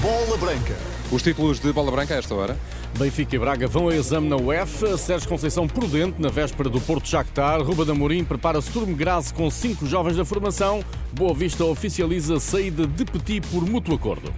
Bola Branca. Os títulos de bola branca a esta hora. Benfica e Braga vão a exame na UEFA. Sérgio Conceição prudente na véspera do Porto. Ruba da Amorim prepara Sturm Graz com cinco jovens da formação. Boa Vista oficializa a saída de Petit por mútuo acordo.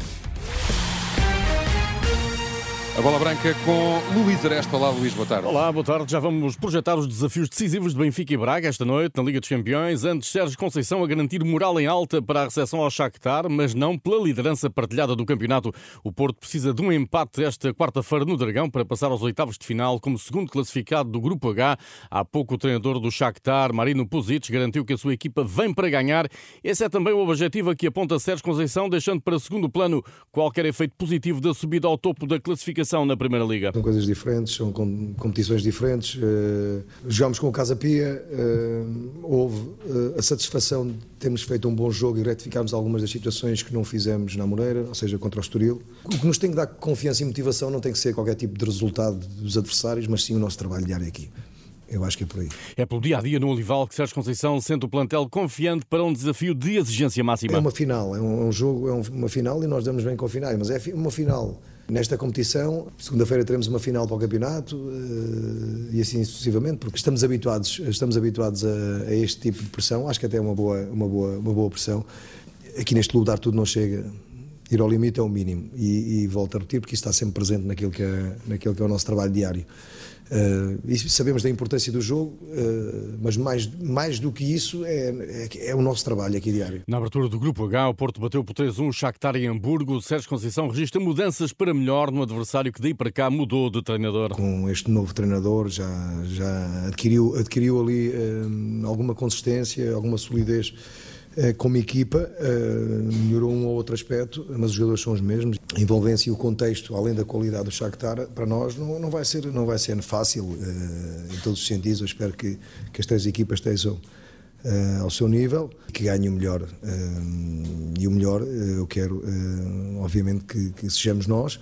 A bola branca com Luís Aresta. Olá, Luís, boa tarde. Olá, boa tarde. Já vamos projetar os desafios decisivos de Benfica e Braga esta noite na Liga dos Campeões. Antes, Sérgio Conceição a garantir moral em alta para a recepção ao Shakhtar, mas não pela liderança partilhada do campeonato. O Porto precisa de um empate esta quarta-feira no Dragão para passar aos oitavos de final como segundo classificado do Grupo H. Há pouco o treinador do Shakhtar, Marino Puzic, garantiu que a sua equipa vem para ganhar. Esse é também o objetivo a que aponta Sérgio Conceição, deixando para segundo plano qualquer efeito positivo da subida ao topo da classificação na Primeira Liga? São coisas diferentes, são competições diferentes. Uh, jogámos com o Casa Pia, uh, houve uh, a satisfação de termos feito um bom jogo e retificarmos algumas das situações que não fizemos na Moreira, ou seja, contra o Estoril. O que nos tem que dar confiança e motivação não tem que ser qualquer tipo de resultado dos adversários, mas sim o nosso trabalho diário aqui. Eu acho que é por aí. É pelo dia a dia no Olival que Sérgio Conceição sente o plantel confiante para um desafio de exigência máxima. É uma final, é um, é jogo, é uma final e nós damos bem com o final, mas é uma final Nesta competição, segunda-feira teremos uma final para o campeonato uh, e assim sucessivamente, porque estamos habituados, estamos habituados a, a, este tipo de pressão. Acho que até é uma boa, uma boa, uma boa pressão. Aqui neste lugar tudo não chega. Ir ao limite é o mínimo e, e volto a repetir porque isso está sempre presente naquilo que é, naquilo que é o nosso trabalho diário. Uh, e sabemos da importância do jogo, uh, mas mais, mais do que isso é, é, é, o nosso trabalho aqui diário. Na abertura do Grupo H, o Porto bateu por 3-1 o Shakhtar em Hamburgo. O Sérgio Conceição registra mudanças para melhor no adversário que daí para cá mudou de treinador. Com este novo treinador já, já adquiriu, adquiriu ali uh, alguma consistência, alguma solidez como equipa, eh, melhorou um ou outro aspecto, mas os jogadores são os mesmos. A envolvência e o contexto, além da qualidade do Shakhtar, para nós não, não, vai, ser, não vai ser fácil eh, em todos os sentidos. Eu espero que, que as três equipas estejam ao seu nível, que ganhem o melhor. e o melhor, eu quero, obviamente, que, que sejamos nós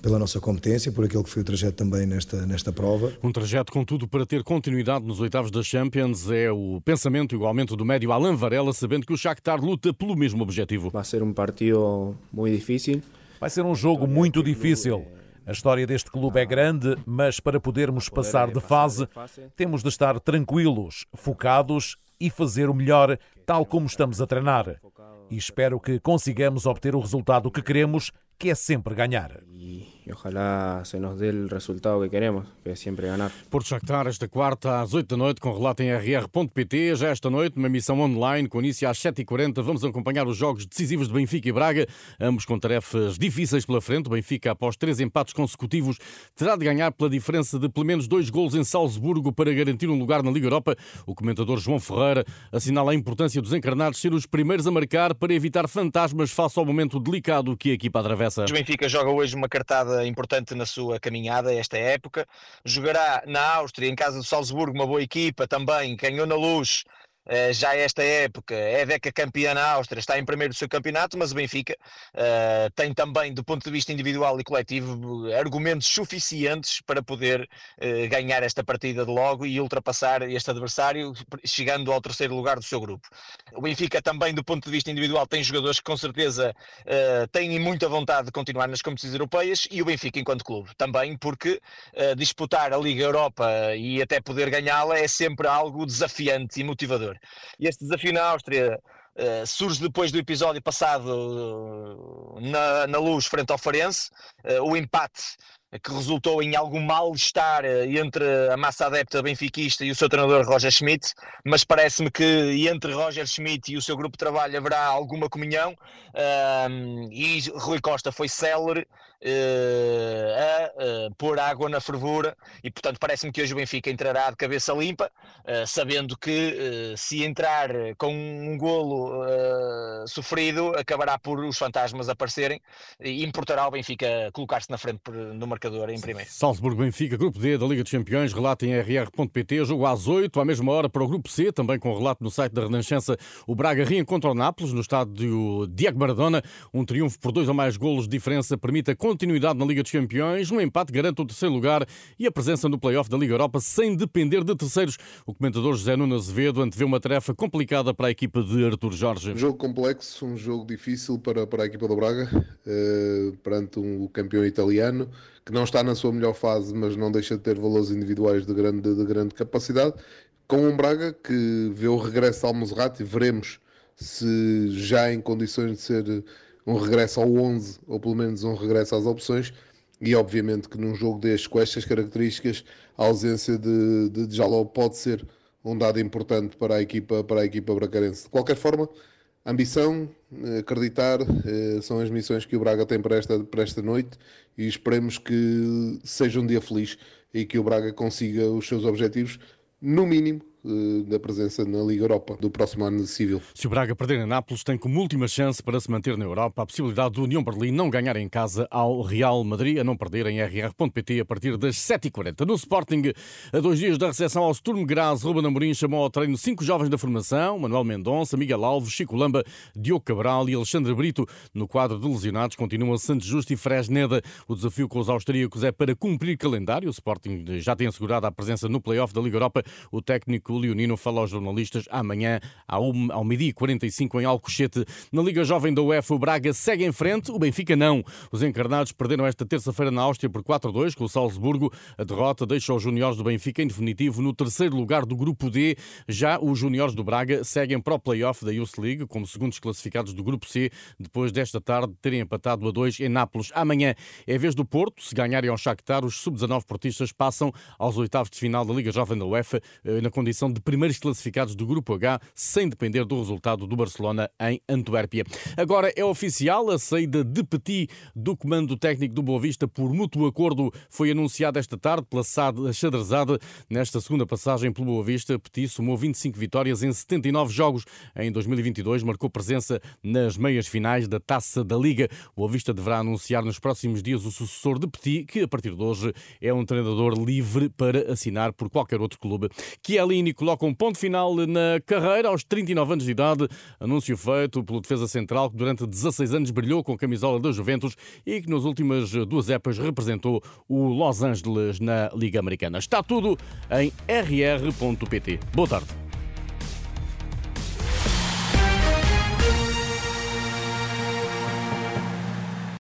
pela nossa competência, por aquilo que foi o trajeto também nesta, nesta prova. Um trajeto, contudo, para ter continuidade nos oitavos da Champions é o pensamento igualmente do médio Alan Varela, sabendo que o Shakhtar luta pelo mesmo objetivo. Vai ser um partido muito difícil. Vai ser um jogo muito difícil. A história deste clube é grande, mas para podermos passar de fase, temos de estar tranquilos, focados e fazer o melhor, tal como estamos a treinar. E espero que consigamos obter o resultado que queremos que é sempre ganhar. E ojalá se nos dê o resultado que queremos, que é sempre ganhar. Porto Shakhtar esta quarta às 8 da noite com relato em rr.pt. Já esta noite uma missão online com início às 7h40. Vamos acompanhar os jogos decisivos de Benfica e Braga, ambos com tarefas difíceis pela frente. O Benfica, após três empates consecutivos, terá de ganhar pela diferença de pelo menos dois golos em Salzburgo para garantir um lugar na Liga Europa. O comentador João Ferreira assinala a importância dos encarnados ser os primeiros a marcar para evitar fantasmas face ao momento delicado que a equipa atravessa. O Benfica joga hoje uma cartada importante na sua caminhada, esta época. Jogará na Áustria, em casa do Salzburgo, uma boa equipa também, ganhou na luz eh, já esta época é Deca campeã na Áustria, está em primeiro do seu campeonato, mas o Benfica uh, tem também, do ponto de vista individual e coletivo, argumentos suficientes para poder uh, ganhar esta partida de logo e ultrapassar este adversário, chegando ao terceiro lugar do seu grupo. O Benfica também, do ponto de vista individual, tem jogadores que com certeza têm muita vontade de continuar nas competições europeias e o Benfica enquanto clube também, porque disputar a Liga Europa e até poder ganhá-la é sempre algo desafiante e motivador. E este desafio na Áustria uh, surge depois do episódio passado uh, na, na luz frente ao Farense, uh, o empate que resultou em algum mal-estar entre a massa adepta benfiquista e o seu treinador Roger Schmidt, mas parece-me que entre Roger Schmidt e o seu grupo de trabalho haverá alguma comunhão. E Rui Costa foi célere uh, a uh, pôr água na fervura e, portanto, parece-me que hoje o Benfica entrará de cabeça limpa, uh, sabendo que se entrar com um golo sofrido, acabará por os fantasmas aparecerem e importará o Benfica colocar-se na frente no marcador em primeiro. Salzburgo-Benfica, Grupo D da Liga dos Campeões, relato em rr.pt, jogo às 8, à mesma hora para o Grupo C, também com relato no site da Renascença, o Braga reencontra o Nápoles no estádio Diego Maradona, um triunfo por dois ou mais golos de diferença permite a continuidade na Liga dos Campeões, um empate garante o terceiro lugar e a presença no play-off da Liga Europa sem depender de terceiros. O comentador José Nuno Azevedo antevê uma tarefa complicada para a equipa de Artur Jorge. Jogo complexo, um jogo difícil para, para a equipa do Braga, uh, perante um campeão italiano, que não está na sua melhor fase, mas não deixa de ter valores individuais de grande, de grande capacidade, com um Braga que vê o regresso ao Monserrat e veremos se já em condições de ser um regresso ao 11, ou pelo menos um regresso às opções, e obviamente que num jogo deste, com estas características, a ausência de, de Jaló pode ser um dado importante para a equipa, para a equipa bracarense. De qualquer forma, ambição, acreditar, eh, são as missões que o Braga tem para esta, para esta noite e esperemos que seja um dia feliz e que o Braga consiga os seus objetivos, no mínimo, eh, da presença na Liga Europa do próximo ano civil. Se o Braga perder em Nápoles, tem como última chance para se manter na Europa a possibilidade do União Berlim não ganhar em casa ao Real Madrid, a não perder em rr.pt a partir das 7h40. No Sporting, a dois dias da recepção ao Sturm Graz, Ruben Amorim chamou ao treino cinco jovens da formação, Manuel Mendonça, Miguel Alves, Chico Lamba, Diogo Cabral e Alexandre Brito. No quadro de lesionados continua Santos Justo e Fresneda. O desafio com os austríacos é para cumprir calendário. O Sporting já tem assegurado a presença no play-off da Liga Europa. O técnico o Leonino fala aos jornalistas amanhã ao, meio-dia 45 em Alcochete. Na Liga Jovem da UEFA, o Braga segue em frente, o Benfica não. Os encarnados perderam esta terça-feira na Áustria por 4-2 com o Salzburgo. A derrota deixa os juniores do Benfica em definitivo no terceiro lugar do Grupo D. Já os juniores do Braga seguem para o play-off da Youth League como segundos classificados do Grupo C, depois desta tarde terem empatado a 2 em Nápoles. Amanhã é vez do Porto. Se ganharem ao Shakhtar, os sub-19 portistas passam aos oitavos de final da Liga Jovem da UEFA eh, na condição de primeiros classificados do Grupo H, sem depender do resultado do Barcelona em Antuérpia. Agora é oficial a saída de Petit do comando técnico do Boa Vista por mútuo acordo foi anunciada esta tarde pela SAD Xadrezade. Nesta segunda passagem pelo Boa Vista, Petit somou 25 vitórias em 79 jogos. Em 2022 marcou presença nas meias finais da Taça da Liga. O Boa Vista deverá anunciar nos próximos dias o sucessor de Petit, que a partir de hoje é um treinador livre para assinar por qualquer outro clube. Chiellini coloca um ponto final na carreira aos 39 anos de idade. Anúncio feito pelo defesa central que durante 16 anos brilhou com a camisola da Juventus e que nas últimas duas épocas representou o Los Angeles na Liga Americana. Está tudo em rr.pt. Boa tarde.